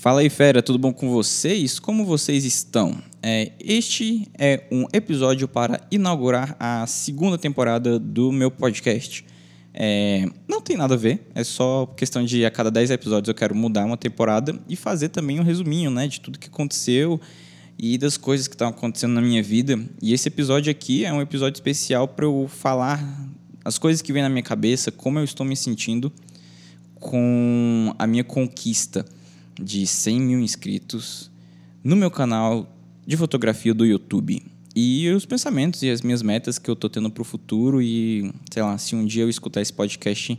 Fala aí, fera, tudo bom com vocês? Como vocês estão? É, este é um episódio para inaugurar a segunda temporada do meu podcast. É, não tem nada a ver, é só questão de a cada 10 episódios eu quero mudar uma temporada e fazer também um resuminho né, de tudo que aconteceu e das coisas que estão acontecendo na minha vida. E esse episódio aqui é um episódio especial para eu falar as coisas que vêm na minha cabeça, como eu estou me sentindo com a minha conquista de 100 mil inscritos no meu canal de fotografia do YouTube. E os pensamentos e as minhas metas que eu tô tendo para o futuro e, sei lá, se um dia eu escutar esse podcast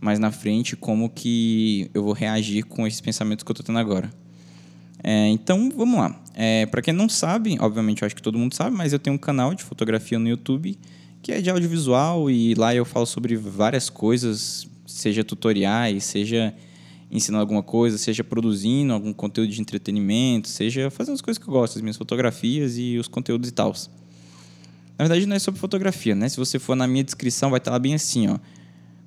mais na frente, como que eu vou reagir com esses pensamentos que eu tô tendo agora. É, então, vamos lá. É, para quem não sabe, obviamente eu acho que todo mundo sabe, mas eu tenho um canal de fotografia no YouTube que é de audiovisual e lá eu falo sobre várias coisas, seja tutoriais, seja ensinando alguma coisa, seja produzindo algum conteúdo de entretenimento, seja fazendo as coisas que eu gosto, as minhas fotografias e os conteúdos e tal. Na verdade, não é sobre fotografia, né? Se você for na minha descrição, vai estar lá bem assim, ó,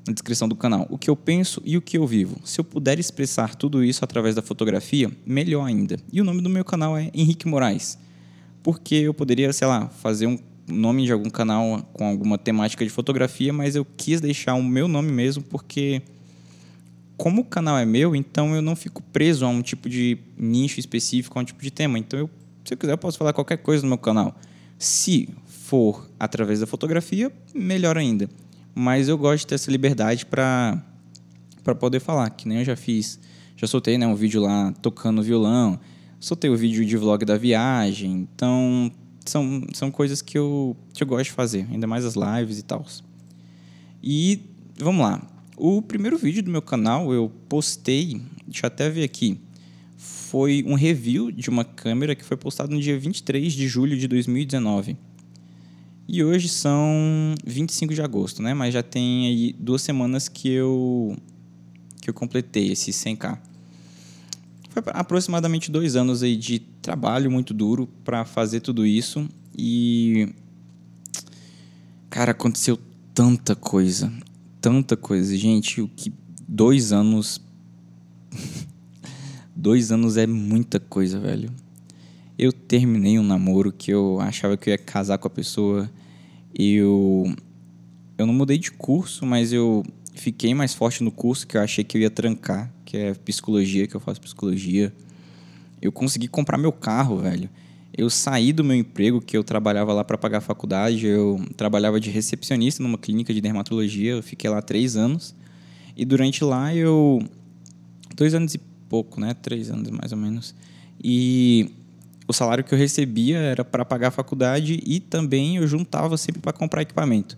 na descrição do canal, o que eu penso e o que eu vivo. Se eu puder expressar tudo isso através da fotografia, melhor ainda. E o nome do meu canal é Henrique Moraes, porque eu poderia, sei lá, fazer um nome de algum canal com alguma temática de fotografia, mas eu quis deixar o meu nome mesmo porque como o canal é meu, então eu não fico preso a um tipo de nicho específico, a um tipo de tema. Então, eu, se eu quiser, eu posso falar qualquer coisa no meu canal. Se for através da fotografia, melhor ainda. Mas eu gosto de ter essa liberdade para poder falar, que nem eu já fiz. Já soltei né, um vídeo lá tocando violão, soltei o vídeo de vlog da viagem. Então, são, são coisas que eu, que eu gosto de fazer, ainda mais as lives e tal. E vamos lá. O primeiro vídeo do meu canal eu postei, deixa eu até ver aqui, foi um review de uma câmera que foi postado no dia 23 de julho de 2019. E hoje são 25 de agosto, né? Mas já tem aí duas semanas que eu que eu completei esse 100k. Foi aproximadamente dois anos aí de trabalho muito duro para fazer tudo isso e cara aconteceu tanta coisa tanta coisa. Gente, o que dois anos. dois anos é muita coisa, velho. Eu terminei um namoro que eu achava que eu ia casar com a pessoa. Eu. Eu não mudei de curso, mas eu fiquei mais forte no curso que eu achei que eu ia trancar, que é psicologia, que eu faço psicologia. Eu consegui comprar meu carro, velho. Eu saí do meu emprego, que eu trabalhava lá para pagar a faculdade, eu trabalhava de recepcionista numa clínica de dermatologia, eu fiquei lá três anos. E durante lá eu. Dois anos e pouco, né? Três anos mais ou menos. E o salário que eu recebia era para pagar a faculdade e também eu juntava sempre para comprar equipamento.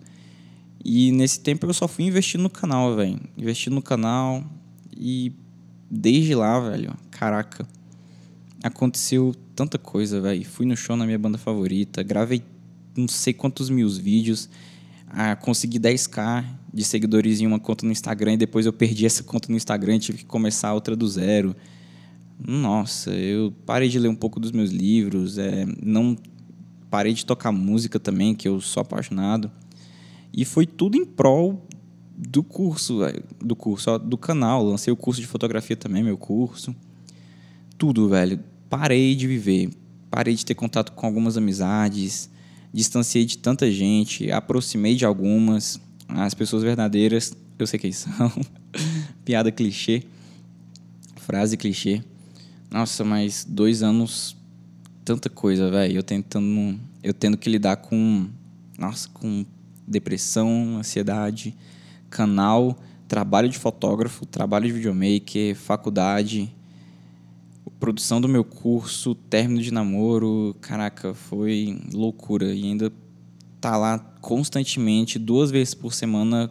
E nesse tempo eu só fui investindo no canal, velho. Investindo no canal e desde lá, velho, caraca aconteceu tanta coisa, velho. Fui no show na minha banda favorita, gravei não sei quantos mil vídeos, ah, consegui 10k de seguidores em uma conta no Instagram e depois eu perdi essa conta no Instagram e tive que começar outra do zero. Nossa, eu parei de ler um pouco dos meus livros, é, não parei de tocar música também, que eu sou apaixonado. E foi tudo em prol do curso, do curso, do canal. Lancei o curso de fotografia também, meu curso. Tudo, velho parei de viver, parei de ter contato com algumas amizades, distanciei de tanta gente, aproximei de algumas, as pessoas verdadeiras, eu sei quem são. Piada clichê, frase clichê. Nossa, mas dois anos, tanta coisa, velho. Eu tentando, eu tendo que lidar com, nossa, com depressão, ansiedade, canal, trabalho de fotógrafo, trabalho de videomaker, faculdade, produção do meu curso, término de namoro, caraca, foi loucura. E ainda tá lá constantemente, duas vezes por semana,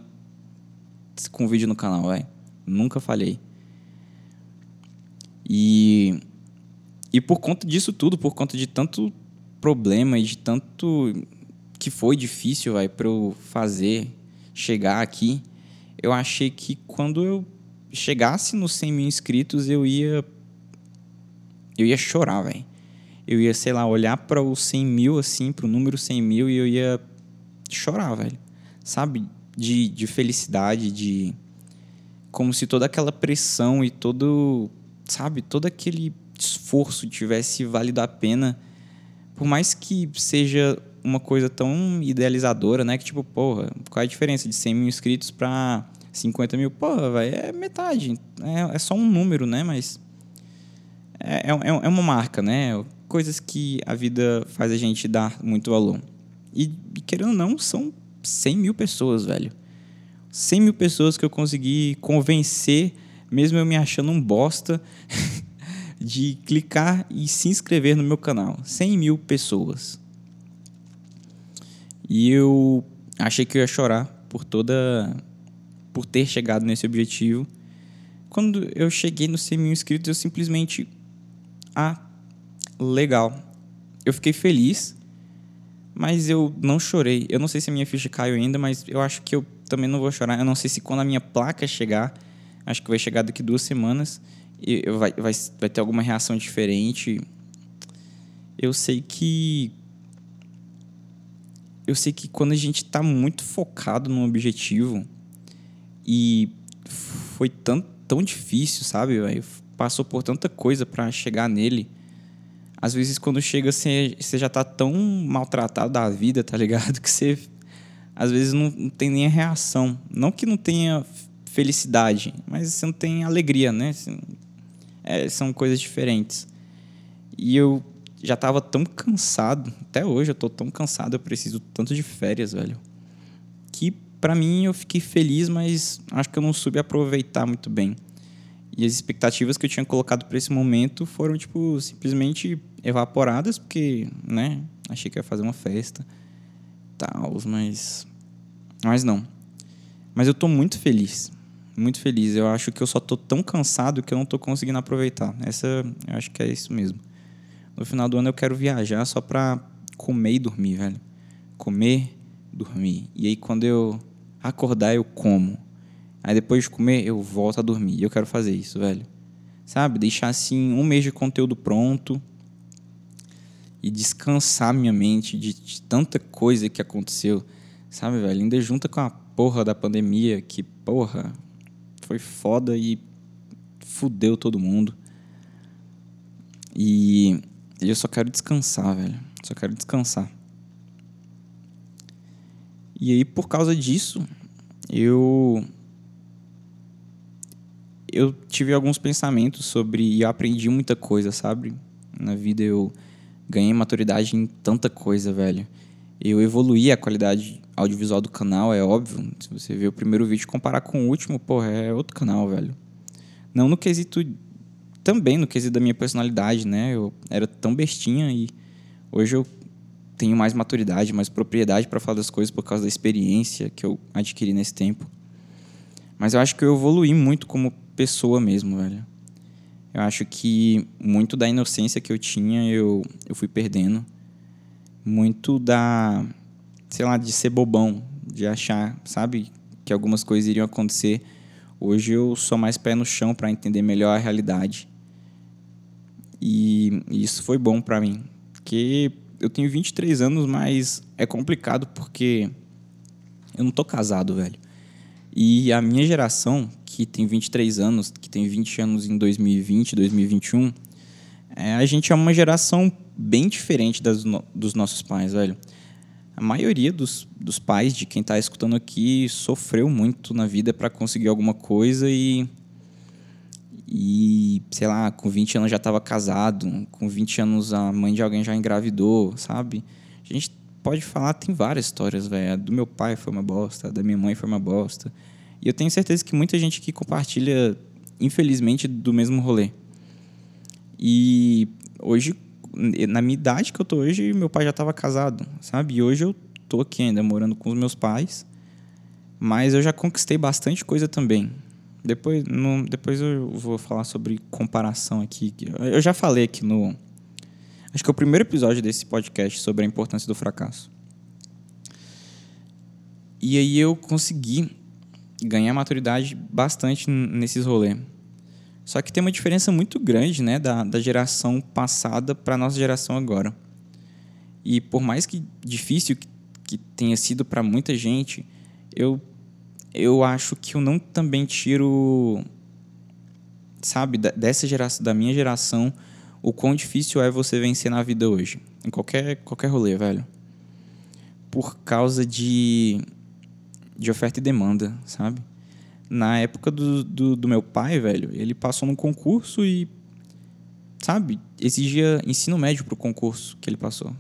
com vídeo no canal, velho. Nunca falhei. E, e por conta disso tudo, por conta de tanto problema e de tanto que foi difícil, vai para eu fazer, chegar aqui, eu achei que quando eu chegasse nos 100 mil inscritos, eu ia eu ia chorar, velho. Eu ia, sei lá, olhar para os 100 mil, assim, para o número 100 mil e eu ia chorar, velho. Sabe? De, de felicidade, de. Como se toda aquela pressão e todo. sabe, todo aquele esforço tivesse valido a pena, por mais que seja uma coisa tão idealizadora, né? Que tipo, porra, qual é a diferença de 100 mil inscritos para 50 mil? Porra, velho, é metade. É, é só um número, né? Mas é, é, é uma marca, né? Coisas que a vida faz a gente dar muito valor. E, querendo ou não, são 100 mil pessoas, velho. 100 mil pessoas que eu consegui convencer, mesmo eu me achando um bosta, de clicar e se inscrever no meu canal. 100 mil pessoas. E eu achei que eu ia chorar por toda. por ter chegado nesse objetivo. Quando eu cheguei nos 100 mil inscritos, eu simplesmente. Ah, legal. Eu fiquei feliz, mas eu não chorei. Eu não sei se a minha ficha caiu ainda, mas eu acho que eu também não vou chorar. Eu não sei se quando a minha placa chegar, acho que vai chegar daqui duas semanas, e vai, vai, vai ter alguma reação diferente. Eu sei que eu sei que quando a gente está muito focado num objetivo e foi tão, tão difícil, sabe? Passou por tanta coisa para chegar nele. Às vezes, quando chega, você, já tá tão maltratado da vida, tá ligado? Que você, às vezes, não, não tem nem a reação. Não que não tenha felicidade, mas você não tem alegria, né? É, são coisas diferentes. E eu já tava tão cansado, até hoje eu tô tão cansado, eu preciso tanto de férias, velho. Que para mim eu fiquei feliz, mas acho que eu não soube aproveitar muito bem. E as expectativas que eu tinha colocado para esse momento foram tipo simplesmente evaporadas, porque, né, achei que ia fazer uma festa, tal, mas mas não. Mas eu tô muito feliz. Muito feliz. Eu acho que eu só tô tão cansado que eu não tô conseguindo aproveitar. Essa, eu acho que é isso mesmo. No final do ano eu quero viajar só pra comer e dormir, velho. Comer, dormir. E aí quando eu acordar, eu como. Aí depois de comer, eu volto a dormir. Eu quero fazer isso, velho. Sabe? Deixar assim um mês de conteúdo pronto e descansar minha mente de, de tanta coisa que aconteceu. Sabe, velho? Ainda junta com a porra da pandemia, que, porra, foi foda e fudeu todo mundo. E eu só quero descansar, velho. Só quero descansar. E aí, por causa disso, eu. Eu tive alguns pensamentos sobre. E eu aprendi muita coisa, sabe? Na vida eu ganhei maturidade em tanta coisa, velho. Eu evoluí a qualidade audiovisual do canal, é óbvio. Se você ver o primeiro vídeo comparar com o último, porra, é outro canal, velho. Não no quesito também no quesito da minha personalidade, né? Eu era tão bestinha e hoje eu tenho mais maturidade, mais propriedade para falar das coisas por causa da experiência que eu adquiri nesse tempo. Mas eu acho que eu evoluí muito como pessoa mesmo, velho. Eu acho que muito da inocência que eu tinha eu, eu fui perdendo. Muito da, sei lá, de ser bobão, de achar, sabe, que algumas coisas iriam acontecer. Hoje eu sou mais pé no chão para entender melhor a realidade. E, isso foi bom para mim. Porque eu tenho 23 anos, mas é complicado porque eu não tô casado, velho. E a minha geração, que tem 23 anos, que tem 20 anos em 2020, 2021, é, a gente é uma geração bem diferente das, dos nossos pais, velho. A maioria dos, dos pais de quem está escutando aqui sofreu muito na vida para conseguir alguma coisa e e, sei lá, com 20 anos já estava casado, com 20 anos a mãe de alguém já engravidou, sabe? A gente pode falar, tem várias histórias, velho. Do meu pai foi uma bosta, da minha mãe foi uma bosta. E eu tenho certeza que muita gente que compartilha, infelizmente, do mesmo rolê. E hoje, na minha idade que eu tô hoje, meu pai já estava casado, sabe? E hoje eu tô aqui ainda morando com os meus pais, mas eu já conquistei bastante coisa também. Depois, no, depois eu vou falar sobre comparação aqui. Eu já falei aqui no. Acho que é o primeiro episódio desse podcast sobre a importância do fracasso. E aí eu consegui ganhar maturidade bastante nesses rolês. Só que tem uma diferença muito grande né, da, da geração passada para a nossa geração agora. E por mais que difícil que, que tenha sido para muita gente, eu eu acho que eu não também tiro sabe, dessa geração, da minha geração, o quão difícil é você vencer na vida hoje. Em qualquer, qualquer rolê, velho. Por causa de, de oferta e demanda, sabe? Na época do, do, do meu pai, velho, ele passou num concurso e, sabe, exigia ensino médio pro concurso que ele passou.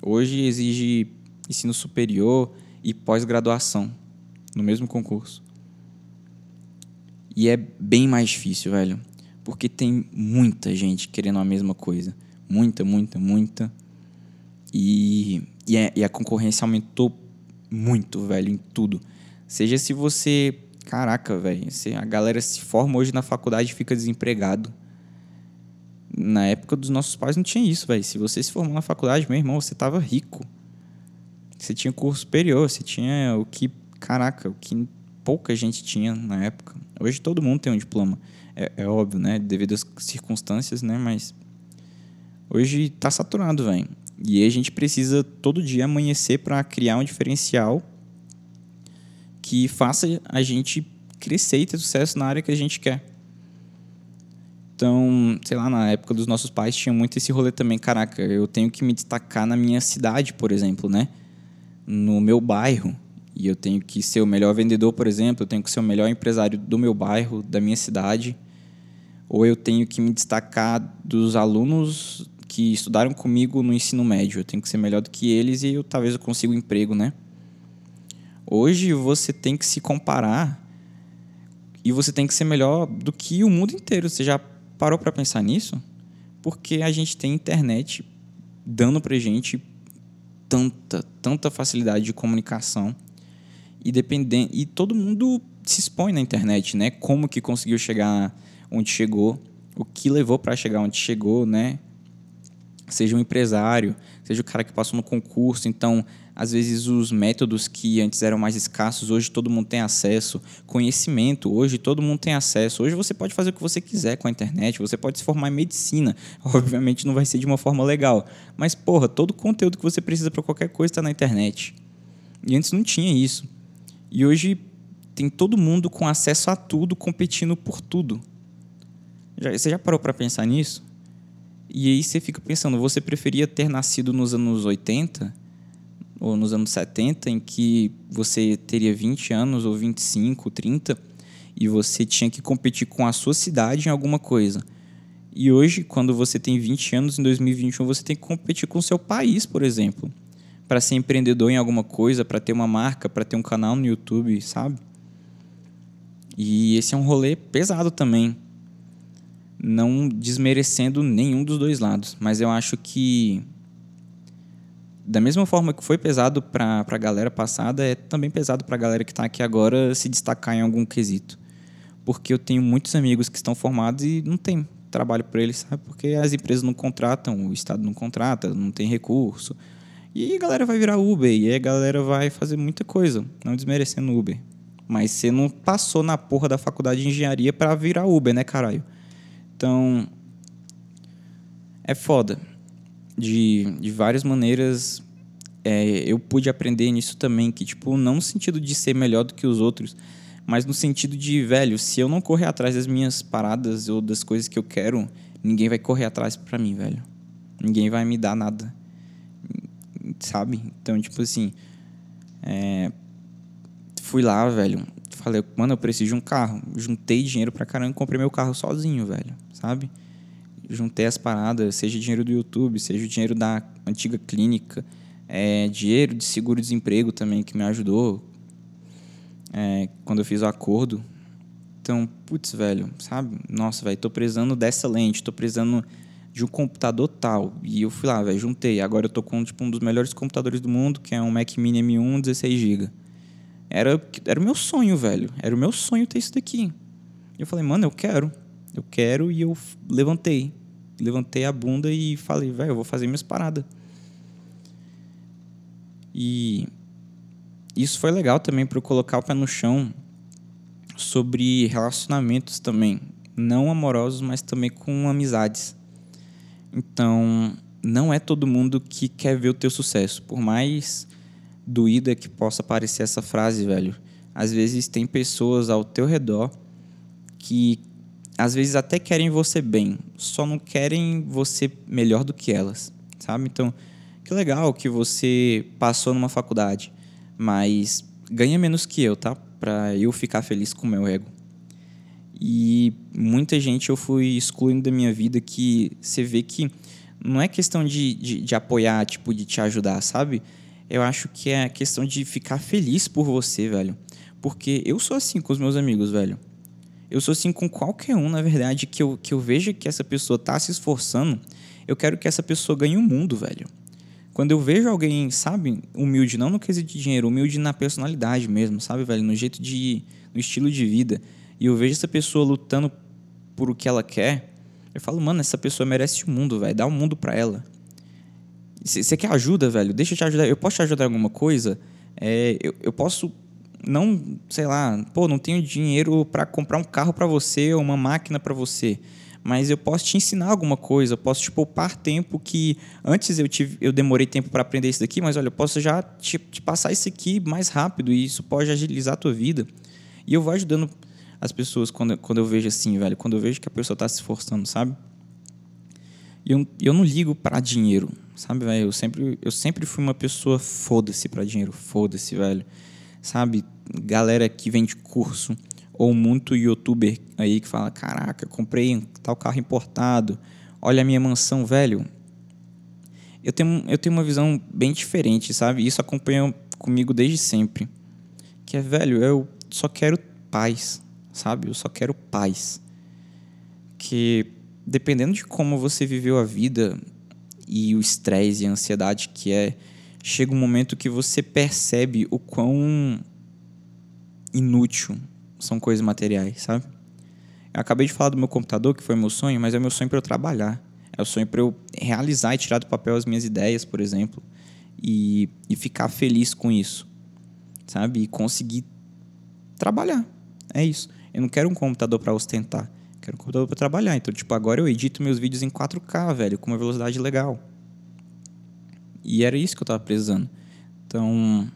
Hoje exige ensino superior e pós-graduação no mesmo concurso. E é bem mais difícil, velho. Porque tem muita gente querendo a mesma coisa. Muita, muita, muita. E, e, é, e a concorrência aumentou muito, velho, em tudo. Seja se você. Caraca, velho. A galera se forma hoje na faculdade e fica desempregado. Na época dos nossos pais não tinha isso, velho. Se você se formou na faculdade, meu irmão, você tava rico. Você tinha curso superior, você tinha o que. Caraca, o que pouca gente tinha na época. Hoje todo mundo tem um diploma. É, é óbvio, né? Devido às circunstâncias, né? Mas hoje tá saturado, velho. E a gente precisa todo dia amanhecer para criar um diferencial que faça a gente crescer e ter sucesso na área que a gente quer. Então, sei lá, na época dos nossos pais tinha muito esse rolê também. Caraca, eu tenho que me destacar na minha cidade, por exemplo, né? No meu bairro e eu tenho que ser o melhor vendedor, por exemplo, eu tenho que ser o melhor empresário do meu bairro, da minha cidade, ou eu tenho que me destacar dos alunos que estudaram comigo no ensino médio, eu tenho que ser melhor do que eles e eu talvez eu consiga um emprego, né? Hoje você tem que se comparar e você tem que ser melhor do que o mundo inteiro. Você já parou para pensar nisso? Porque a gente tem internet dando pra gente tanta, tanta facilidade de comunicação e dependendo e todo mundo se expõe na internet, né? Como que conseguiu chegar onde chegou, o que levou para chegar onde chegou, né? Seja um empresário, seja o cara que passou no concurso, então às vezes os métodos que antes eram mais escassos, hoje todo mundo tem acesso. Conhecimento, hoje todo mundo tem acesso. Hoje você pode fazer o que você quiser com a internet, você pode se formar em medicina. Obviamente não vai ser de uma forma legal, mas porra, todo conteúdo que você precisa para qualquer coisa está na internet. E antes não tinha isso. E hoje tem todo mundo com acesso a tudo, competindo por tudo. Já, você já parou para pensar nisso? E aí você fica pensando, você preferia ter nascido nos anos 80 ou nos anos 70, em que você teria 20 anos ou 25, 30 e você tinha que competir com a sua cidade em alguma coisa. E hoje, quando você tem 20 anos, em 2021, você tem que competir com o seu país, por exemplo para ser empreendedor em alguma coisa, para ter uma marca, para ter um canal no YouTube, sabe? E esse é um rolê pesado também. Não desmerecendo nenhum dos dois lados, mas eu acho que da mesma forma que foi pesado para a galera passada, é também pesado para a galera que está aqui agora se destacar em algum quesito. Porque eu tenho muitos amigos que estão formados e não tem trabalho para eles, sabe? Porque as empresas não contratam, o Estado não contrata, não tem recurso, e a galera vai virar Uber, e a galera vai fazer muita coisa, não desmerecendo Uber. Mas você não passou na porra da faculdade de engenharia para virar Uber, né, caralho? Então. É foda. De, de várias maneiras, é, eu pude aprender nisso também, que, tipo, não no sentido de ser melhor do que os outros, mas no sentido de, velho, se eu não correr atrás das minhas paradas ou das coisas que eu quero, ninguém vai correr atrás para mim, velho. Ninguém vai me dar nada sabe? Então, tipo assim, é, fui lá, velho, falei, mano, eu preciso de um carro. Juntei dinheiro pra caramba e comprei meu carro sozinho, velho, sabe? Juntei as paradas, seja dinheiro do YouTube, seja dinheiro da antiga clínica, é, dinheiro de seguro-desemprego também, que me ajudou é, quando eu fiz o acordo. Então, putz, velho, sabe? Nossa, velho, tô precisando dessa lente, tô precisando de um computador tal. E eu fui lá, velho, juntei. Agora eu tô com tipo, um dos melhores computadores do mundo, que é um Mac Mini M1 16 GB. Era, era o meu sonho, velho. Era o meu sonho ter isso daqui. Eu falei, mano, eu quero. Eu quero e eu levantei. Levantei a bunda e falei, velho, eu vou fazer minhas paradas. E isso foi legal também para eu colocar o pé no chão sobre relacionamentos também. Não amorosos, mas também com amizades. Então, não é todo mundo que quer ver o teu sucesso. Por mais doída que possa parecer essa frase, velho. Às vezes tem pessoas ao teu redor que às vezes até querem você bem, só não querem você melhor do que elas, sabe? Então, que legal que você passou numa faculdade, mas ganha menos que eu, tá? Para eu ficar feliz com o meu ego. E muita gente eu fui excluindo da minha vida que você vê que não é questão de, de, de, apoiar, tipo, de te ajudar, sabe? Eu acho que é questão de ficar feliz por você, velho. Porque eu sou assim com os meus amigos, velho. Eu sou assim com qualquer um, na verdade, que eu, que eu veja que essa pessoa tá se esforçando, eu quero que essa pessoa ganhe o um mundo, velho. Quando eu vejo alguém, sabe, humilde, não no quesito de dinheiro, humilde na personalidade mesmo, sabe, velho? No jeito de. no estilo de vida. E eu vejo essa pessoa lutando por o que ela quer, eu falo, mano, essa pessoa merece o mundo, velho. Dá o um mundo pra ela. Você quer ajuda, velho? Deixa eu te ajudar. Eu posso te ajudar em alguma coisa? É, eu, eu posso não, sei lá, pô, não tenho dinheiro para comprar um carro para você ou uma máquina para você, mas eu posso te ensinar alguma coisa, eu posso te poupar tempo que antes eu tive, eu demorei tempo para aprender isso daqui, mas olha, eu posso já te, te, passar isso aqui mais rápido e isso pode agilizar a tua vida. E eu vou ajudando as pessoas quando, quando eu vejo assim, velho, quando eu vejo que a pessoa está se esforçando, sabe? E eu, eu não ligo para dinheiro, sabe, velho? Eu sempre, eu sempre fui uma pessoa foda-se para dinheiro, foda-se, velho. Sabe? galera que vende curso ou muito youtuber aí que fala: "Caraca, comprei tal carro importado. Olha a minha mansão, velho". Eu tenho eu tenho uma visão bem diferente, sabe? Isso acompanha comigo desde sempre. Que é, velho, eu só quero paz, sabe? Eu só quero paz. Que dependendo de como você viveu a vida e o estresse e a ansiedade que é, chega um momento que você percebe o quão inútil são coisas materiais, sabe? Eu acabei de falar do meu computador, que foi meu sonho, mas é meu sonho para eu trabalhar. É o sonho para eu realizar e tirar do papel as minhas ideias, por exemplo, e, e ficar feliz com isso, sabe? E conseguir trabalhar. É isso. Eu não quero um computador para ostentar. Quero um computador para trabalhar. Então, tipo, agora eu edito meus vídeos em 4K, velho, com uma velocidade legal. E era isso que eu tava precisando. Então,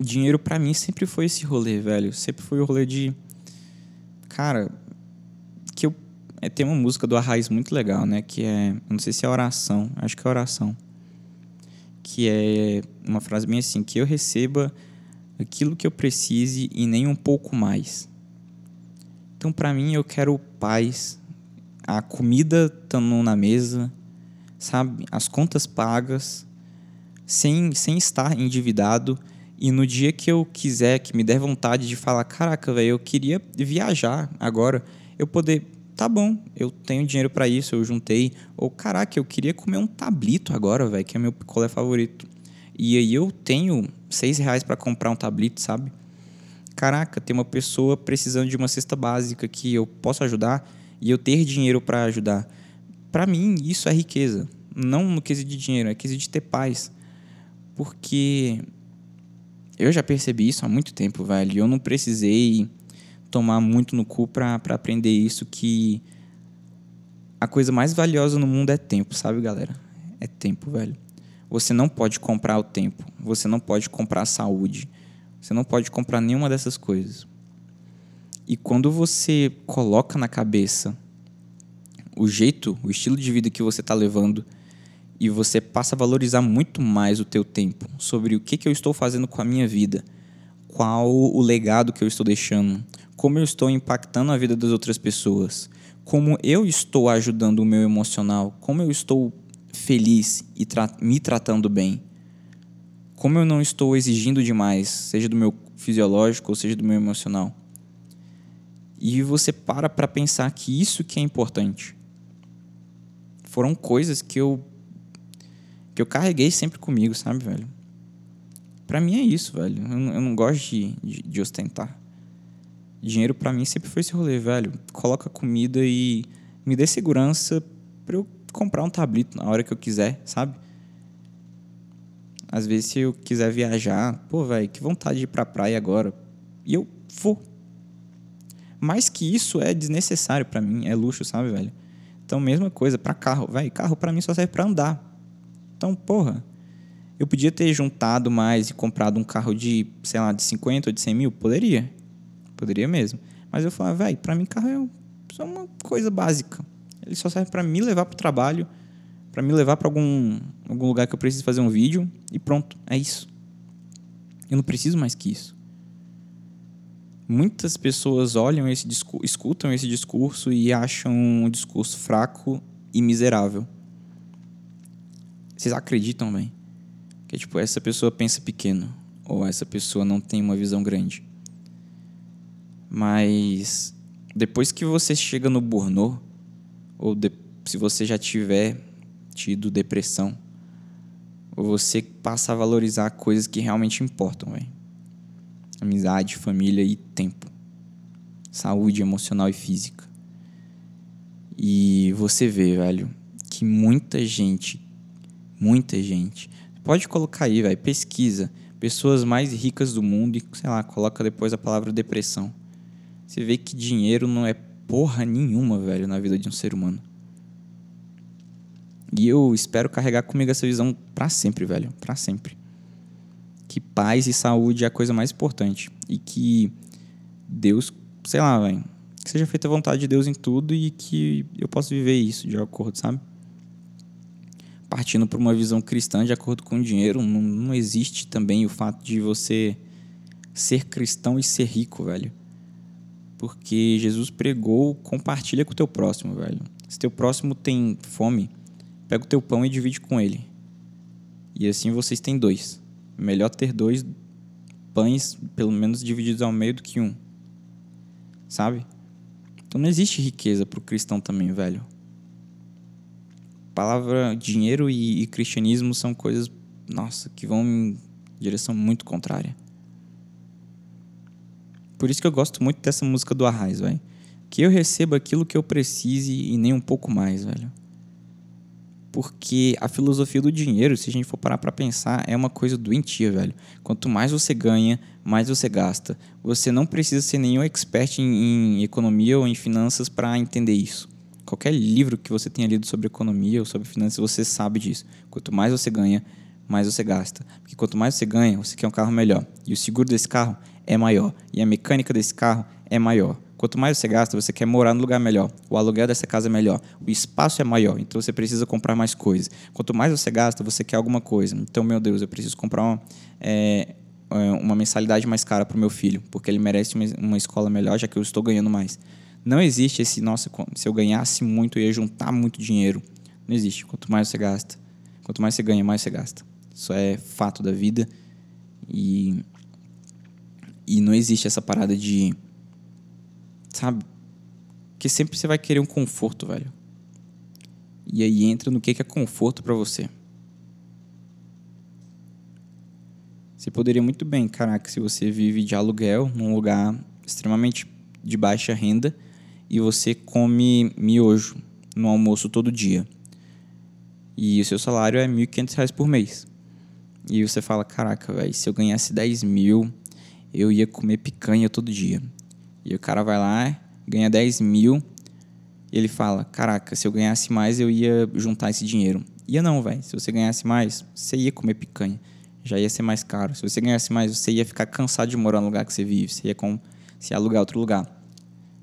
dinheiro para mim sempre foi esse rolê, velho. Sempre foi o rolê de. Cara, que eu. É, tem uma música do Arraiz muito legal, né? Que é. Não sei se é oração, acho que é oração. Que é uma frase bem assim: que eu receba aquilo que eu precise e nem um pouco mais. Então, para mim, eu quero paz, a comida estando na mesa, sabe? As contas pagas, sem, sem estar endividado e no dia que eu quiser, que me der vontade de falar, caraca, velho, eu queria viajar agora, eu poder, tá bom, eu tenho dinheiro para isso, eu juntei. Ou caraca, eu queria comer um tablito agora, velho, que é meu picolé favorito. E aí eu tenho seis reais para comprar um tablito, sabe? Caraca, tem uma pessoa precisando de uma cesta básica que eu posso ajudar e eu ter dinheiro para ajudar. Para mim, isso é riqueza. Não no quesito de dinheiro, é quesito de ter paz. Porque eu já percebi isso há muito tempo, velho. Eu não precisei tomar muito no cu pra aprender isso que a coisa mais valiosa no mundo é tempo, sabe, galera? É tempo, velho. Você não pode comprar o tempo. Você não pode comprar a saúde. Você não pode comprar nenhuma dessas coisas. E quando você coloca na cabeça o jeito, o estilo de vida que você está levando e você passa a valorizar muito mais o teu tempo sobre o que, que eu estou fazendo com a minha vida, qual o legado que eu estou deixando, como eu estou impactando a vida das outras pessoas, como eu estou ajudando o meu emocional, como eu estou feliz e tra me tratando bem, como eu não estou exigindo demais, seja do meu fisiológico ou seja do meu emocional. E você para para pensar que isso que é importante. Foram coisas que eu que eu carreguei sempre comigo, sabe, velho? Pra mim é isso, velho. Eu, eu não gosto de, de, de ostentar. Dinheiro para mim sempre foi esse rolê, velho. Coloca comida e me dê segurança pra eu comprar um tablito na hora que eu quiser, sabe? Às vezes, se eu quiser viajar, pô, velho, que vontade de ir pra praia agora. E eu vou. Mais que isso é desnecessário para mim, é luxo, sabe, velho? Então, mesma coisa para carro, velho. Carro para mim só serve para andar. Então, porra, eu podia ter juntado mais e comprado um carro de, sei lá, de 50 ou de 100 mil? Poderia. Poderia mesmo. Mas eu falava, velho, pra mim carro é é uma coisa básica. Ele só serve para me levar para o trabalho, para me levar para algum, algum lugar que eu preciso fazer um vídeo e pronto, é isso. Eu não preciso mais que isso. Muitas pessoas olham esse discurso, escutam esse discurso e acham um discurso fraco e miserável. Vocês acreditam, bem? Que tipo, essa pessoa pensa pequeno ou essa pessoa não tem uma visão grande. Mas depois que você chega no burnout, ou de, se você já tiver tido depressão, você passa a valorizar coisas que realmente importam, velho. Amizade, família e tempo. Saúde emocional e física. E você vê, velho, que muita gente, muita gente, pode colocar aí, velho, pesquisa, pessoas mais ricas do mundo e, sei lá, coloca depois a palavra depressão. Você vê que dinheiro não é porra nenhuma, velho, na vida de um ser humano. E eu espero carregar comigo essa visão para sempre, velho, para sempre. Que paz e saúde é a coisa mais importante e que Deus, sei lá, velho, que seja feita a vontade de Deus em tudo e que eu possa viver isso de acordo, sabe? Partindo para uma visão cristã de acordo com o dinheiro, não, não existe também o fato de você ser cristão e ser rico, velho. Porque Jesus pregou, compartilha com o teu próximo, velho. Se teu próximo tem fome, pega o teu pão e divide com ele. E assim vocês têm dois. Melhor ter dois pães, pelo menos divididos ao meio, do que um. Sabe? Então não existe riqueza para o cristão também, velho. palavra dinheiro e, e cristianismo são coisas, nossa, que vão em direção muito contrária. Por isso que eu gosto muito dessa música do Arraiz, velho. Que eu receba aquilo que eu precise e nem um pouco mais, velho. Porque a filosofia do dinheiro, se a gente for parar para pensar, é uma coisa doentia, velho. Quanto mais você ganha, mais você gasta. Você não precisa ser nenhum expert em, em economia ou em finanças para entender isso. Qualquer livro que você tenha lido sobre economia ou sobre finanças, você sabe disso. Quanto mais você ganha, mais você gasta. Porque quanto mais você ganha, você quer um carro melhor. E o seguro desse carro é maior. E a mecânica desse carro é maior. Quanto mais você gasta, você quer morar no lugar melhor. O aluguel dessa casa é melhor. O espaço é maior, então você precisa comprar mais coisas. Quanto mais você gasta, você quer alguma coisa. Então, meu Deus, eu preciso comprar uma, é, é uma mensalidade mais cara para o meu filho, porque ele merece uma, uma escola melhor, já que eu estou ganhando mais. Não existe esse, nossa, se eu ganhasse muito, eu ia juntar muito dinheiro. Não existe. Quanto mais você gasta, quanto mais você ganha, mais você gasta. Isso é fato da vida. E e não existe essa parada de. Sabe? Que sempre você vai querer um conforto, velho. E aí entra no que é conforto para você. Você poderia muito bem, caraca, se você vive de aluguel num lugar extremamente de baixa renda e você come miojo no almoço todo dia. E o seu salário é R$ 1.500 por mês. E você fala, caraca, velho, se eu ganhasse 10 mil, eu ia comer picanha todo dia. E o cara vai lá, ganha 10 mil, e ele fala: Caraca, se eu ganhasse mais, eu ia juntar esse dinheiro. Ia não, velho. Se você ganhasse mais, você ia comer picanha. Já ia ser mais caro. Se você ganhasse mais, você ia ficar cansado de morar no lugar que você vive. Você ia, com, ia alugar outro lugar.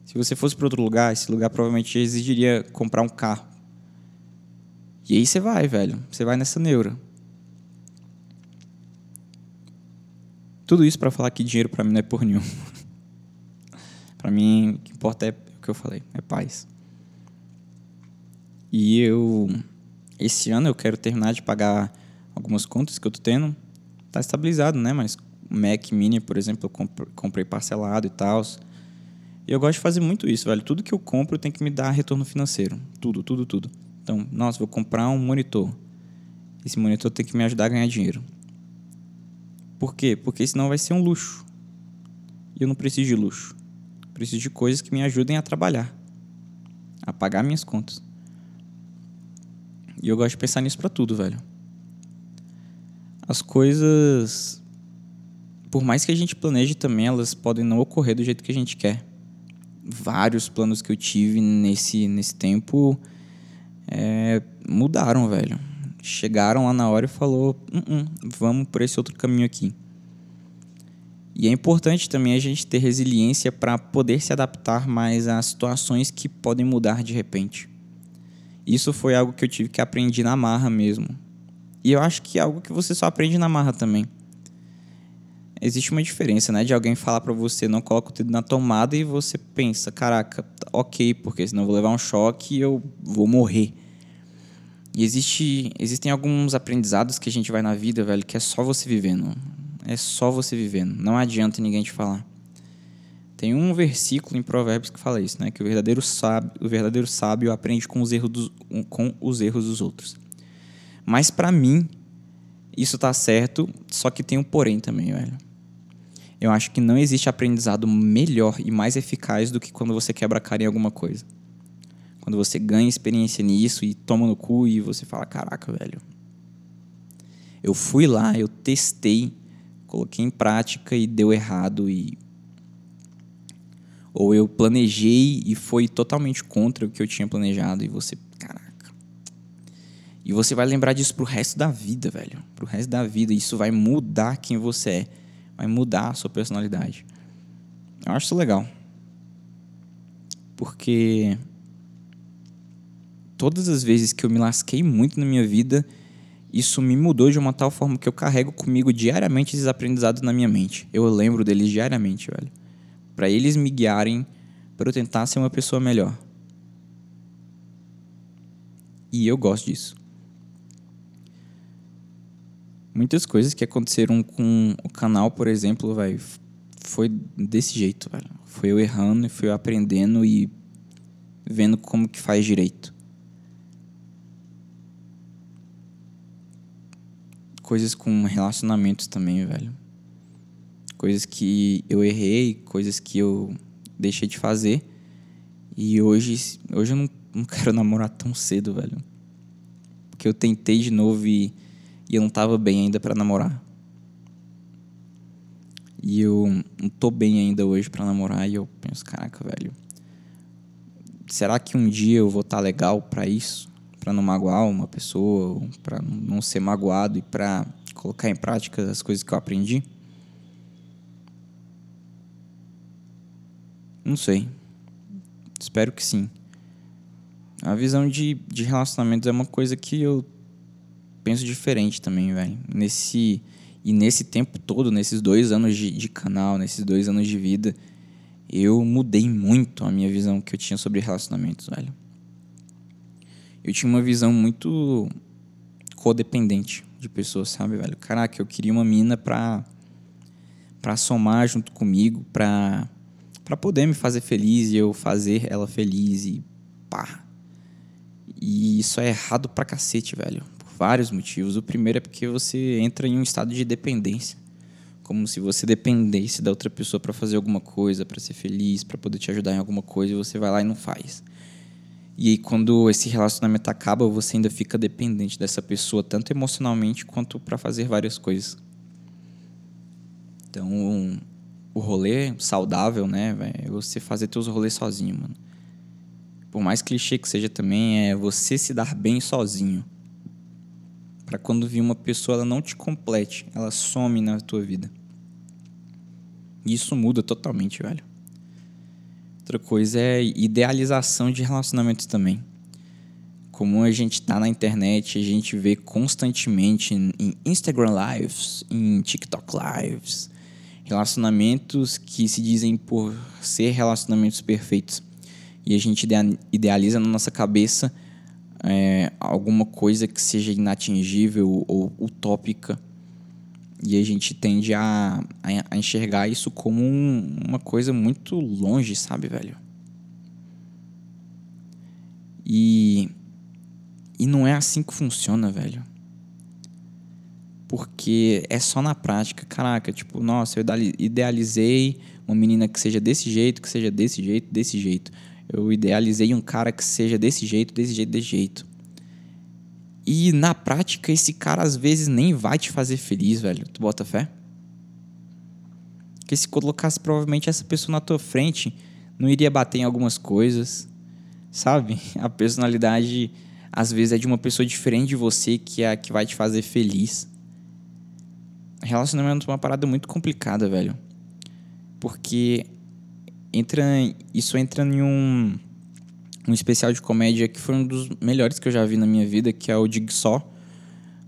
Se você fosse para outro lugar, esse lugar provavelmente exigiria comprar um carro. E aí você vai, velho. Você vai nessa neura. Tudo isso para falar que dinheiro para mim não é por nenhum. para mim, o que importa é o que eu falei, é paz. E eu esse ano eu quero terminar de pagar algumas contas que eu tô tendo. Tá estabilizado, né? Mas Mac Mini, por exemplo, eu comprei parcelado e tal. E eu gosto de fazer muito isso, velho. Tudo que eu compro tem que me dar retorno financeiro. Tudo, tudo, tudo. Então, nossa, vou comprar um monitor. Esse monitor tem que me ajudar a ganhar dinheiro. Por quê? Porque senão vai ser um luxo. E eu não preciso de luxo. Preciso de coisas que me ajudem a trabalhar, a pagar minhas contas. E eu gosto de pensar nisso para tudo, velho. As coisas, por mais que a gente planeje também, elas podem não ocorrer do jeito que a gente quer. Vários planos que eu tive nesse, nesse tempo é, mudaram, velho chegaram lá na hora e falou: hum, vamos por esse outro caminho aqui. E é importante também a gente ter resiliência para poder se adaptar mais a situações que podem mudar de repente. Isso foi algo que eu tive que aprender na marra mesmo. E eu acho que é algo que você só aprende na marra também. Existe uma diferença, né? De alguém falar para você não coloca o dedo na tomada e você pensa, caraca, ok, porque senão eu vou levar um choque e eu vou morrer. E existe, existem alguns aprendizados que a gente vai na vida, velho, que é só você vivendo. É só você vivendo. Não adianta ninguém te falar. Tem um versículo em Provérbios que fala isso, né? Que o verdadeiro sábio, o verdadeiro sábio aprende com os erros dos, com os erros dos outros. Mas para mim, isso tá certo, só que tem um porém também, velho. Eu acho que não existe aprendizado melhor e mais eficaz do que quando você quebra a cara em alguma coisa. Quando você ganha experiência nisso e toma no cu e você fala: caraca, velho. Eu fui lá, eu testei, coloquei em prática e deu errado e ou eu planejei e foi totalmente contra o que eu tinha planejado e você, caraca. E você vai lembrar disso pro resto da vida, velho. Pro resto da vida, isso vai mudar quem você é, vai mudar a sua personalidade. Eu acho isso legal. Porque todas as vezes que eu me lasquei muito na minha vida, isso me mudou de uma tal forma que eu carrego comigo diariamente esses aprendizados na minha mente. Eu lembro deles diariamente, velho. Para eles me guiarem para eu tentar ser uma pessoa melhor. E eu gosto disso. Muitas coisas que aconteceram com o canal, por exemplo, vai foi desse jeito, velho. Foi eu errando, foi eu aprendendo e vendo como que faz direito. Coisas com relacionamentos também, velho. Coisas que eu errei, coisas que eu deixei de fazer. E hoje, hoje eu não, não quero namorar tão cedo, velho. Porque eu tentei de novo e, e eu não tava bem ainda para namorar. E eu não tô bem ainda hoje para namorar e eu penso, caraca, velho. Será que um dia eu vou estar tá legal para isso? Para não magoar uma pessoa, para não ser magoado e para colocar em prática as coisas que eu aprendi? Não sei. Espero que sim. A visão de, de relacionamentos é uma coisa que eu penso diferente também, velho. Nesse, e nesse tempo todo, nesses dois anos de, de canal, nesses dois anos de vida, eu mudei muito a minha visão que eu tinha sobre relacionamentos, velho eu tinha uma visão muito codependente de pessoas, sabe, velho? Caraca, eu queria uma mina pra, pra somar junto comigo, pra, pra poder me fazer feliz e eu fazer ela feliz e pá. E isso é errado pra cacete, velho. Por vários motivos. O primeiro é porque você entra em um estado de dependência. Como se você dependesse da outra pessoa para fazer alguma coisa, para ser feliz, para poder te ajudar em alguma coisa, e você vai lá e não faz. E aí, quando esse relacionamento acaba, você ainda fica dependente dessa pessoa, tanto emocionalmente quanto para fazer várias coisas. Então, o rolê saudável, né, é você fazer teus rolês sozinho, mano. Por mais clichê que seja também, é você se dar bem sozinho. Para quando vir uma pessoa, ela não te complete, ela some na tua vida. E isso muda totalmente, velho. Outra coisa é idealização de relacionamentos também. Como a gente tá na internet, a gente vê constantemente em Instagram Lives, em TikTok Lives, relacionamentos que se dizem por ser relacionamentos perfeitos. E a gente idealiza na nossa cabeça é, alguma coisa que seja inatingível ou utópica e a gente tende a, a, enxergar isso como um, uma coisa muito longe, sabe, velho? E, e não é assim que funciona, velho. Porque é só na prática. Caraca, tipo, nossa, eu idealizei uma menina que seja desse jeito, que seja desse jeito, desse jeito. Eu idealizei um cara que seja desse jeito, desse jeito, desse jeito. E na prática, esse cara às vezes nem vai te fazer feliz, velho. Tu bota fé? Porque se colocasse provavelmente essa pessoa na tua frente, não iria bater em algumas coisas, sabe? A personalidade às vezes é de uma pessoa diferente de você que é a que vai te fazer feliz. Relacionamento é uma parada muito complicada, velho. porque entra, isso entra em um, um especial de comédia que foi um dos melhores que eu já vi na minha vida, que é o Jigsaw,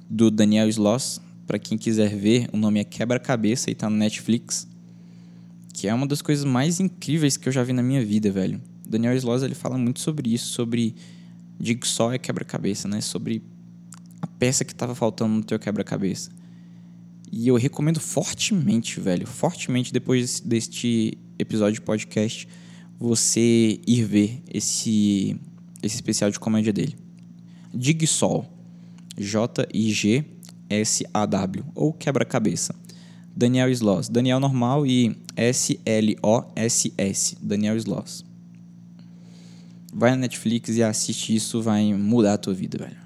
do Daniel Sloss. Para quem quiser ver, o nome é Quebra-Cabeça e tá no Netflix. Que é uma das coisas mais incríveis que eu já vi na minha vida, velho. Daniel Sloss, ele fala muito sobre isso, sobre Jigsaw é quebra-cabeça, né? Sobre a peça que estava faltando no teu quebra-cabeça. E eu recomendo fortemente, velho, fortemente depois deste episódio de podcast, você ir ver esse, esse especial de comédia dele. Jigsaw. J-I-G-S-A-W. Ou quebra-cabeça. Daniel Sloss. Daniel normal e S-L-O-S-S. Daniel Sloss. Vai na Netflix e assiste isso, vai mudar a tua vida, velho.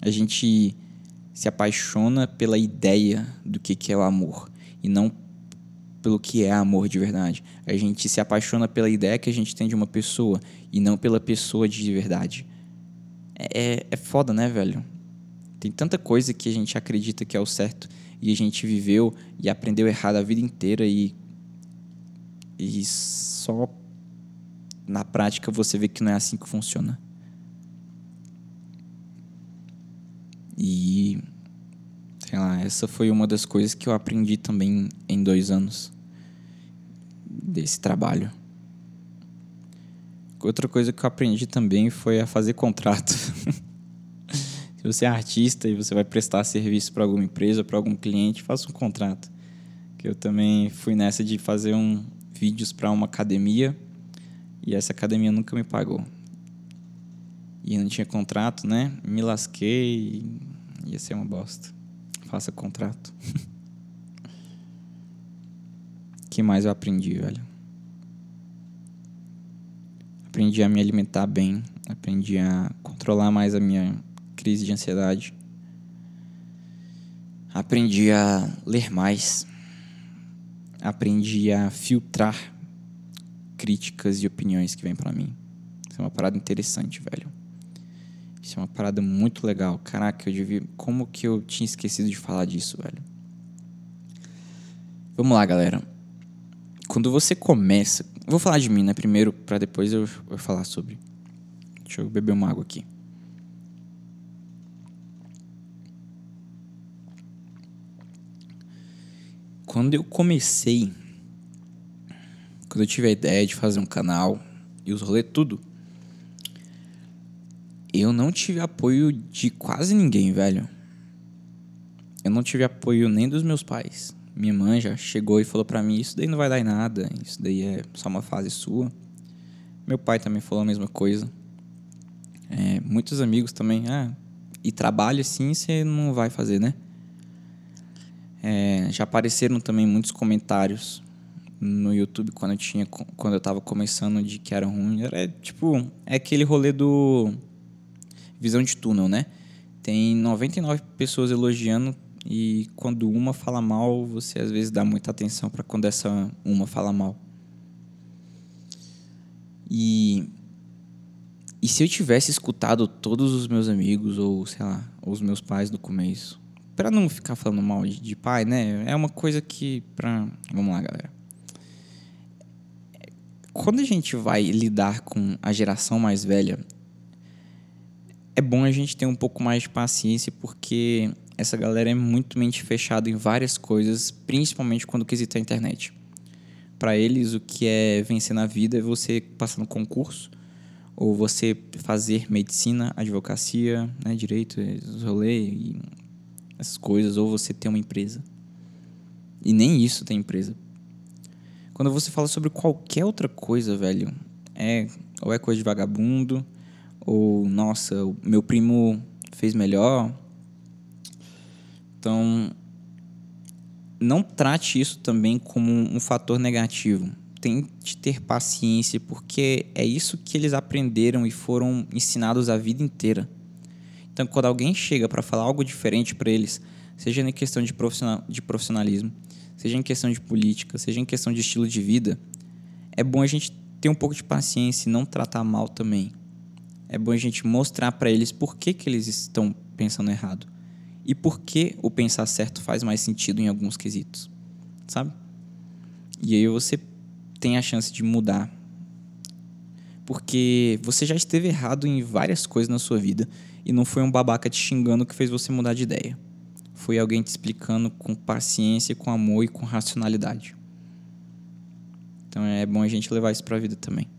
A gente se apaixona pela ideia do que, que é o amor e não pelo que é amor de verdade. A gente se apaixona pela ideia que a gente tem de uma pessoa e não pela pessoa de verdade. É, é foda, né, velho? Tem tanta coisa que a gente acredita que é o certo e a gente viveu e aprendeu errado a vida inteira e, e só na prática você vê que não é assim que funciona. E sei lá, essa foi uma das coisas que eu aprendi também em dois anos desse trabalho. Outra coisa que eu aprendi também foi a fazer contrato. Se você é artista e você vai prestar serviço para alguma empresa, para algum cliente, faça um contrato. Que eu também fui nessa de fazer um vídeos para uma academia e essa academia nunca me pagou. E não tinha contrato, né? Me lasquei. Ia ser uma bosta faça contrato. que mais eu aprendi, velho? Aprendi a me alimentar bem, aprendi a controlar mais a minha crise de ansiedade. Aprendi a ler mais. Aprendi a filtrar críticas e opiniões que vêm para mim. Isso é uma parada interessante, velho. Isso é uma parada muito legal. Caraca, eu devia. Como que eu tinha esquecido de falar disso, velho? Vamos lá, galera. Quando você começa. Vou falar de mim, né? Primeiro, para depois eu, eu falar sobre. Deixa eu beber uma água aqui. Quando eu comecei. Quando eu tive a ideia de fazer um canal e os rolê tudo eu não tive apoio de quase ninguém, velho. Eu não tive apoio nem dos meus pais. Minha mãe já chegou e falou para mim: Isso daí não vai dar em nada, isso daí é só uma fase sua. Meu pai também falou a mesma coisa. É, muitos amigos também, ah, e trabalho assim você não vai fazer, né? É, já apareceram também muitos comentários no YouTube quando eu tinha quando eu tava começando de que era ruim. Era tipo, é aquele rolê do visão de túnel, né? Tem 99 pessoas elogiando e quando uma fala mal, você às vezes dá muita atenção para quando essa uma fala mal. E e se eu tivesse escutado todos os meus amigos ou sei lá, os meus pais no começo, para não ficar falando mal de, de pai, né? É uma coisa que para vamos lá, galera. Quando a gente vai lidar com a geração mais velha, é bom a gente ter um pouco mais de paciência porque essa galera é muito mente fechada em várias coisas, principalmente quando quesita a internet. Para eles, o que é vencer na vida é você passar no concurso, ou você fazer medicina, advocacia, né, direito, rolê e essas coisas, ou você ter uma empresa. E nem isso tem empresa. Quando você fala sobre qualquer outra coisa, velho, é ou é coisa de vagabundo, ou nossa, o meu primo fez melhor. Então, não trate isso também como um fator negativo. Tente ter paciência, porque é isso que eles aprenderam e foram ensinados a vida inteira. Então, quando alguém chega para falar algo diferente para eles, seja em questão de, profissional, de profissionalismo, seja em questão de política, seja em questão de estilo de vida, é bom a gente ter um pouco de paciência e não tratar mal também é bom a gente mostrar para eles por que, que eles estão pensando errado e por que o pensar certo faz mais sentido em alguns quesitos, sabe? E aí você tem a chance de mudar. Porque você já esteve errado em várias coisas na sua vida e não foi um babaca te xingando que fez você mudar de ideia. Foi alguém te explicando com paciência, com amor e com racionalidade. Então é bom a gente levar isso para a vida também.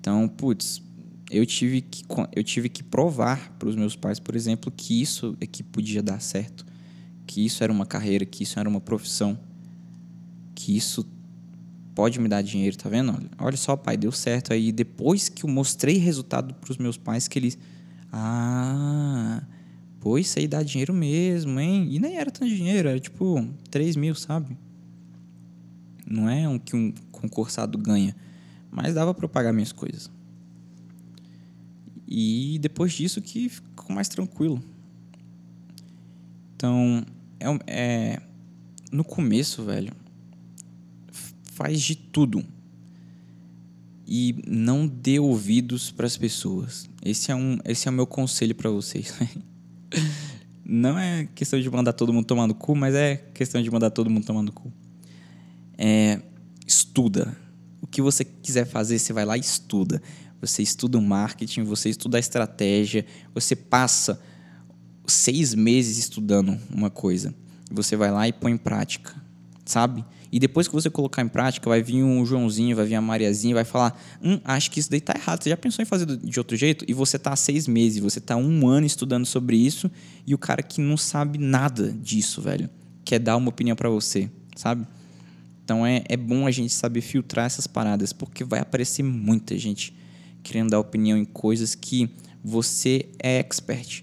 Então, putz, eu tive que, eu tive que provar para os meus pais, por exemplo, que isso é que podia dar certo, que isso era uma carreira, que isso era uma profissão, que isso pode me dar dinheiro, tá vendo? Olha, olha só, pai, deu certo. Aí depois que eu mostrei resultado para os meus pais, que eles. Ah, pô, isso aí dá dinheiro mesmo, hein? E nem era tanto dinheiro, era tipo 3 mil, sabe? Não é um que um concursado ganha, mas dava para pagar minhas coisas. E depois disso que ficou mais tranquilo. Então, é, é no começo, velho, faz de tudo e não dê ouvidos para as pessoas. Esse é um, esse é o meu conselho para vocês. não é questão de mandar todo mundo tomar no cu, mas é questão de mandar todo mundo tomar no cu. É, estuda. O que você quiser fazer, você vai lá e estuda você estuda o marketing, você estuda a estratégia, você passa seis meses estudando uma coisa. Você vai lá e põe em prática, sabe? E depois que você colocar em prática, vai vir um Joãozinho, vai vir a Mariazinha, vai falar: Hum, acho que isso daí tá errado. Você já pensou em fazer de outro jeito? E você tá há seis meses, você tá um ano estudando sobre isso, e o cara que não sabe nada disso, velho, quer dar uma opinião para você, sabe? Então é, é bom a gente saber filtrar essas paradas, porque vai aparecer muita gente querendo dar opinião em coisas que você é expert.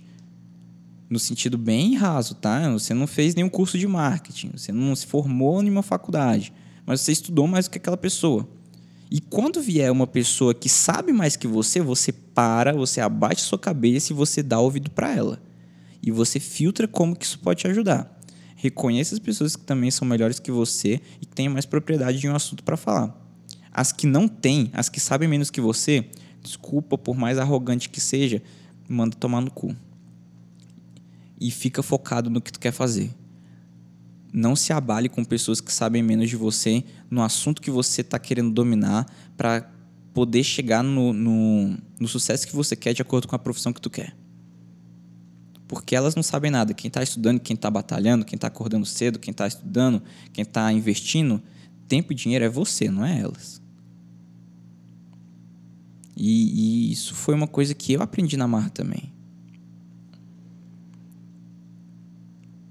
No sentido bem raso, tá? Você não fez nenhum curso de marketing, você não se formou em uma faculdade, mas você estudou mais do que aquela pessoa. E quando vier uma pessoa que sabe mais que você, você para, você abate sua cabeça e você dá ouvido para ela. E você filtra como que isso pode te ajudar. Reconheça as pessoas que também são melhores que você e que têm mais propriedade de um assunto para falar. As que não têm, as que sabem menos que você, desculpa, por mais arrogante que seja, manda tomar no cu. E fica focado no que tu quer fazer. Não se abale com pessoas que sabem menos de você no assunto que você está querendo dominar para poder chegar no, no, no sucesso que você quer de acordo com a profissão que tu quer. Porque elas não sabem nada. Quem está estudando, quem está batalhando, quem está acordando cedo, quem está estudando, quem está investindo, tempo e dinheiro é você, não é elas. E, e isso foi uma coisa que eu aprendi na Mar também.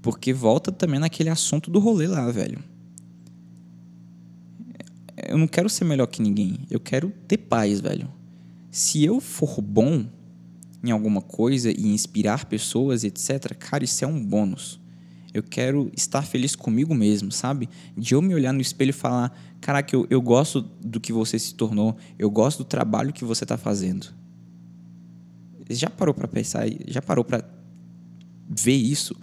Porque volta também naquele assunto do rolê lá, velho. Eu não quero ser melhor que ninguém. Eu quero ter paz, velho. Se eu for bom em alguma coisa e inspirar pessoas, etc., cara, isso é um bônus. Eu quero estar feliz comigo mesmo, sabe? De eu me olhar no espelho e falar: caraca, eu, eu gosto do que você se tornou, eu gosto do trabalho que você está fazendo. Já parou para pensar? Já parou para ver isso?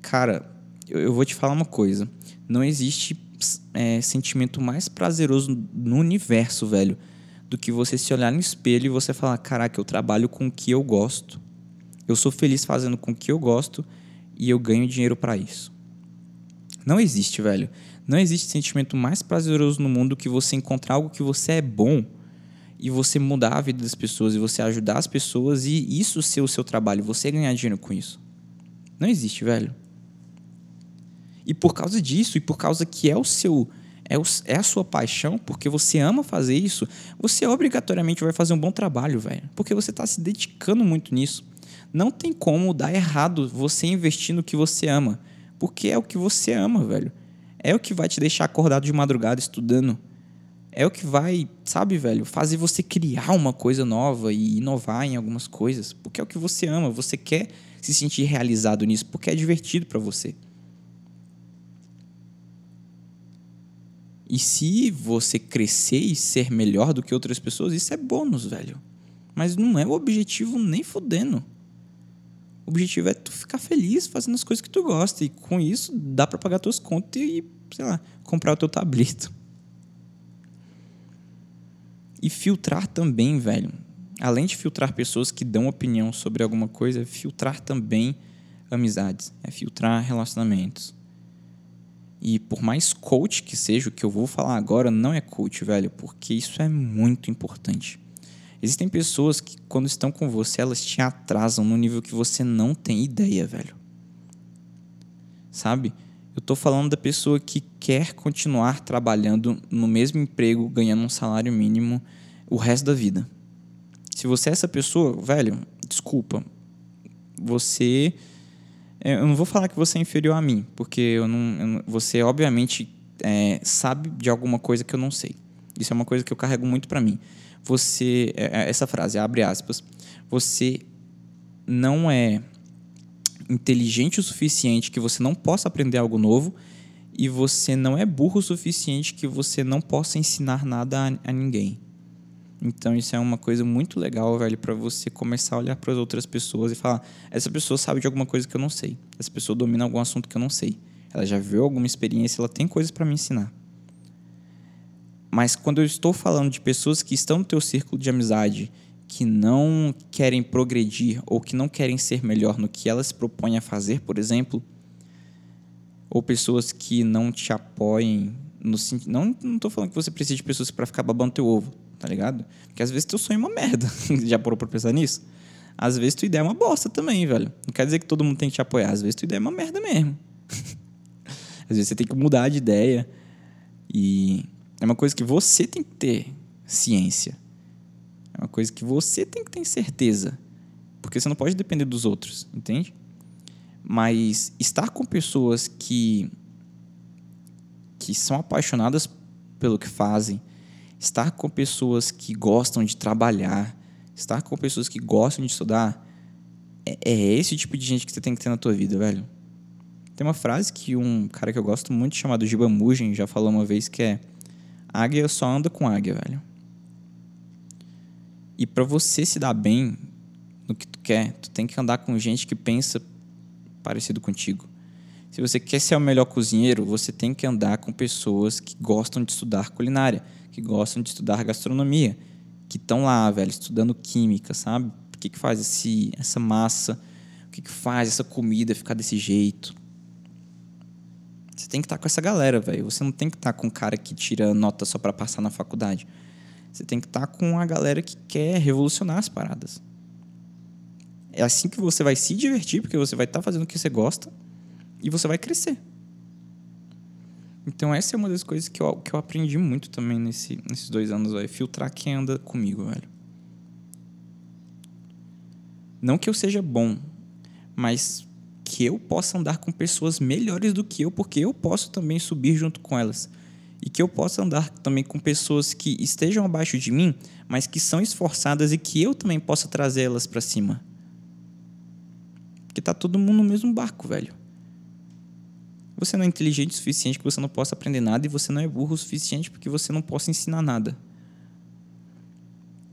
Cara, eu, eu, vou te falar uma coisa: não existe é, sentimento mais prazeroso no universo, velho, do que você se olhar no espelho e você falar: caraca, eu trabalho com o que eu gosto. Eu sou feliz fazendo com o que eu gosto e eu ganho dinheiro para isso. Não existe, velho. Não existe sentimento mais prazeroso no mundo que você encontrar algo que você é bom e você mudar a vida das pessoas e você ajudar as pessoas e isso ser o seu trabalho, você ganhar dinheiro com isso. Não existe, velho. E por causa disso, e por causa que é o seu é, o, é a sua paixão, porque você ama fazer isso, você obrigatoriamente vai fazer um bom trabalho, velho. Porque você está se dedicando muito nisso. Não tem como dar errado você investir no que você ama. Porque é o que você ama, velho. É o que vai te deixar acordado de madrugada estudando. É o que vai, sabe, velho, fazer você criar uma coisa nova e inovar em algumas coisas. Porque é o que você ama. Você quer se sentir realizado nisso porque é divertido para você. E se você crescer e ser melhor do que outras pessoas, isso é bônus, velho. Mas não é o objetivo nem fudendo. O objetivo é tu ficar feliz fazendo as coisas que tu gosta. E com isso, dá para pagar tuas contas e, sei lá, comprar o teu tablito. E filtrar também, velho. Além de filtrar pessoas que dão opinião sobre alguma coisa, é filtrar também amizades. É filtrar relacionamentos. E por mais coach que seja, o que eu vou falar agora não é coach, velho, porque isso é muito importante. Existem pessoas que, quando estão com você, elas te atrasam no nível que você não tem ideia, velho. Sabe? Eu tô falando da pessoa que quer continuar trabalhando no mesmo emprego, ganhando um salário mínimo o resto da vida. Se você é essa pessoa, velho, desculpa. Você. É, eu não vou falar que você é inferior a mim, porque eu não, eu não você, obviamente, é, sabe de alguma coisa que eu não sei. Isso é uma coisa que eu carrego muito para mim. Você. É, é, essa frase, abre aspas. Você não é inteligente o suficiente que você não possa aprender algo novo e você não é burro o suficiente que você não possa ensinar nada a, a ninguém. Então isso é uma coisa muito legal, velho, para você começar a olhar para as outras pessoas e falar: essa pessoa sabe de alguma coisa que eu não sei. Essa pessoa domina algum assunto que eu não sei. Ela já viu alguma experiência, ela tem coisas para me ensinar. Mas quando eu estou falando de pessoas que estão no teu círculo de amizade, que não querem progredir ou que não querem ser melhor no que elas se propõem a fazer, por exemplo, ou pessoas que não te apoiem no sentido, não tô falando que você precisa de pessoas para ficar babando teu ovo tá ligado? Porque às vezes teu sonho é uma merda. Já parou pra pensar nisso? Às vezes tua ideia é uma bosta também, velho. Não quer dizer que todo mundo tem que te apoiar. Às vezes tua ideia é uma merda mesmo. às vezes você tem que mudar de ideia. E é uma coisa que você tem que ter ciência. É uma coisa que você tem que ter certeza. Porque você não pode depender dos outros, entende? Mas estar com pessoas que que são apaixonadas pelo que fazem, estar com pessoas que gostam de trabalhar, estar com pessoas que gostam de estudar, é, é esse tipo de gente que você tem que ter na tua vida, velho. Tem uma frase que um cara que eu gosto muito, chamado Giba Mugen, já falou uma vez, que é águia só anda com águia, velho. E para você se dar bem no que tu quer, tu tem que andar com gente que pensa parecido contigo. Se você quer ser o melhor cozinheiro, você tem que andar com pessoas que gostam de estudar culinária que gostam de estudar gastronomia, que estão lá, velho, estudando química, sabe? O que, que faz esse, essa massa? O que, que faz essa comida ficar desse jeito? Você tem que estar tá com essa galera, velho. Você não tem que estar tá com um cara que tira nota só para passar na faculdade. Você tem que estar tá com a galera que quer revolucionar as paradas. É assim que você vai se divertir, porque você vai estar fazendo o que você gosta e você vai crescer. Então essa é uma das coisas que eu, que eu aprendi muito também nesse, nesses dois anos, velho. Filtrar quem anda comigo, velho. Não que eu seja bom, mas que eu possa andar com pessoas melhores do que eu, porque eu posso também subir junto com elas. E que eu possa andar também com pessoas que estejam abaixo de mim, mas que são esforçadas e que eu também possa trazê-las para cima. Porque tá todo mundo no mesmo barco, velho. Você não é inteligente o suficiente que você não possa aprender nada e você não é burro o suficiente porque você não possa ensinar nada.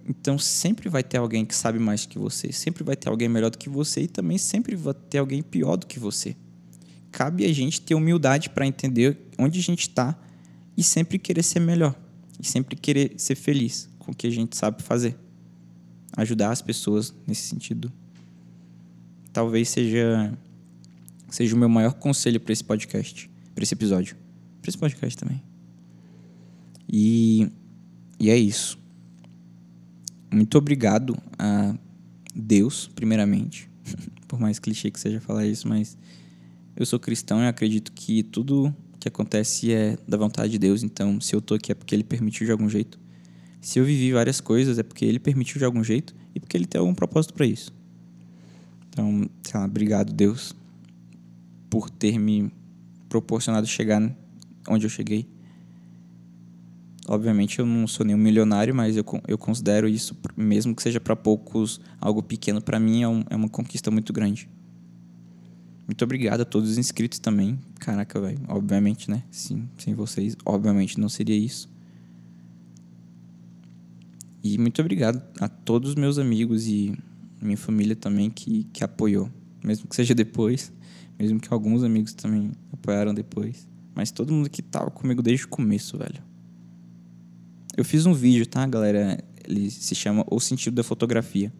Então sempre vai ter alguém que sabe mais que você, sempre vai ter alguém melhor do que você e também sempre vai ter alguém pior do que você. Cabe a gente ter humildade para entender onde a gente está e sempre querer ser melhor e sempre querer ser feliz com o que a gente sabe fazer. Ajudar as pessoas nesse sentido. Talvez seja seja o meu maior conselho para esse podcast, para esse episódio, para esse podcast também. E, e é isso. Muito obrigado a Deus, primeiramente, por mais clichê que seja falar isso, mas eu sou cristão e acredito que tudo que acontece é da vontade de Deus. Então, se eu tô aqui é porque Ele permitiu de algum jeito. Se eu vivi várias coisas é porque Ele permitiu de algum jeito e porque Ele tem algum propósito para isso. Então, sei lá, obrigado Deus por ter me proporcionado chegar onde eu cheguei. Obviamente eu não sou nenhum milionário, mas eu, eu considero isso, mesmo que seja para poucos, algo pequeno para mim, é, um, é, uma conquista muito grande. Muito obrigado a todos os inscritos também. Caraca, velho. Obviamente, né? Sim, sem vocês, obviamente não seria isso. E muito obrigado a todos os meus amigos e minha família também que, que apoiou. Mesmo que seja depois. Mesmo que alguns amigos também apoiaram depois. Mas todo mundo que tava comigo desde o começo, velho. Eu fiz um vídeo, tá, galera? Ele se chama O Sentido da Fotografia.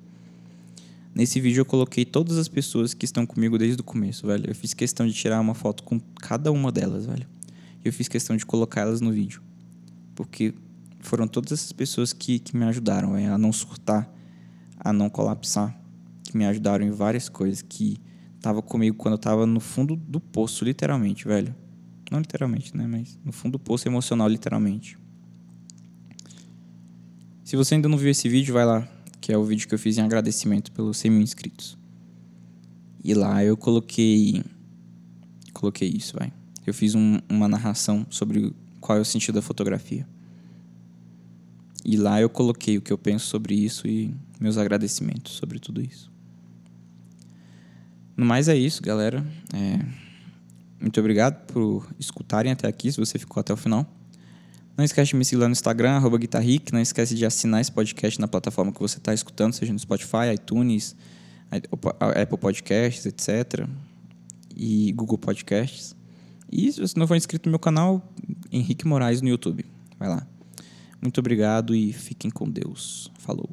Nesse vídeo eu coloquei todas as pessoas que estão comigo desde o começo, velho. Eu fiz questão de tirar uma foto com cada uma delas, velho. eu fiz questão de colocar elas no vídeo. Porque foram todas essas pessoas que, que me ajudaram véio, a não surtar, a não colapsar, que me ajudaram em várias coisas, que tava comigo quando eu tava no fundo do poço, literalmente, velho. Não literalmente, né? Mas no fundo do poço emocional, literalmente. Se você ainda não viu esse vídeo, vai lá, que é o vídeo que eu fiz em agradecimento pelos 100 mil inscritos. E lá eu coloquei. Coloquei isso, vai. Eu fiz um, uma narração sobre qual é o sentido da fotografia. E lá eu coloquei o que eu penso sobre isso e meus agradecimentos sobre tudo isso. No mais é isso, galera. É... Muito obrigado por escutarem até aqui, se você ficou até o final. Não esquece de me seguir lá no Instagram, arroba. Não esquece de assinar esse podcast na plataforma que você está escutando, seja no Spotify, iTunes, Apple Podcasts, etc. E Google Podcasts. E se você não for inscrito no meu canal, Henrique Moraes no YouTube. Vai lá. Muito obrigado e fiquem com Deus. Falou.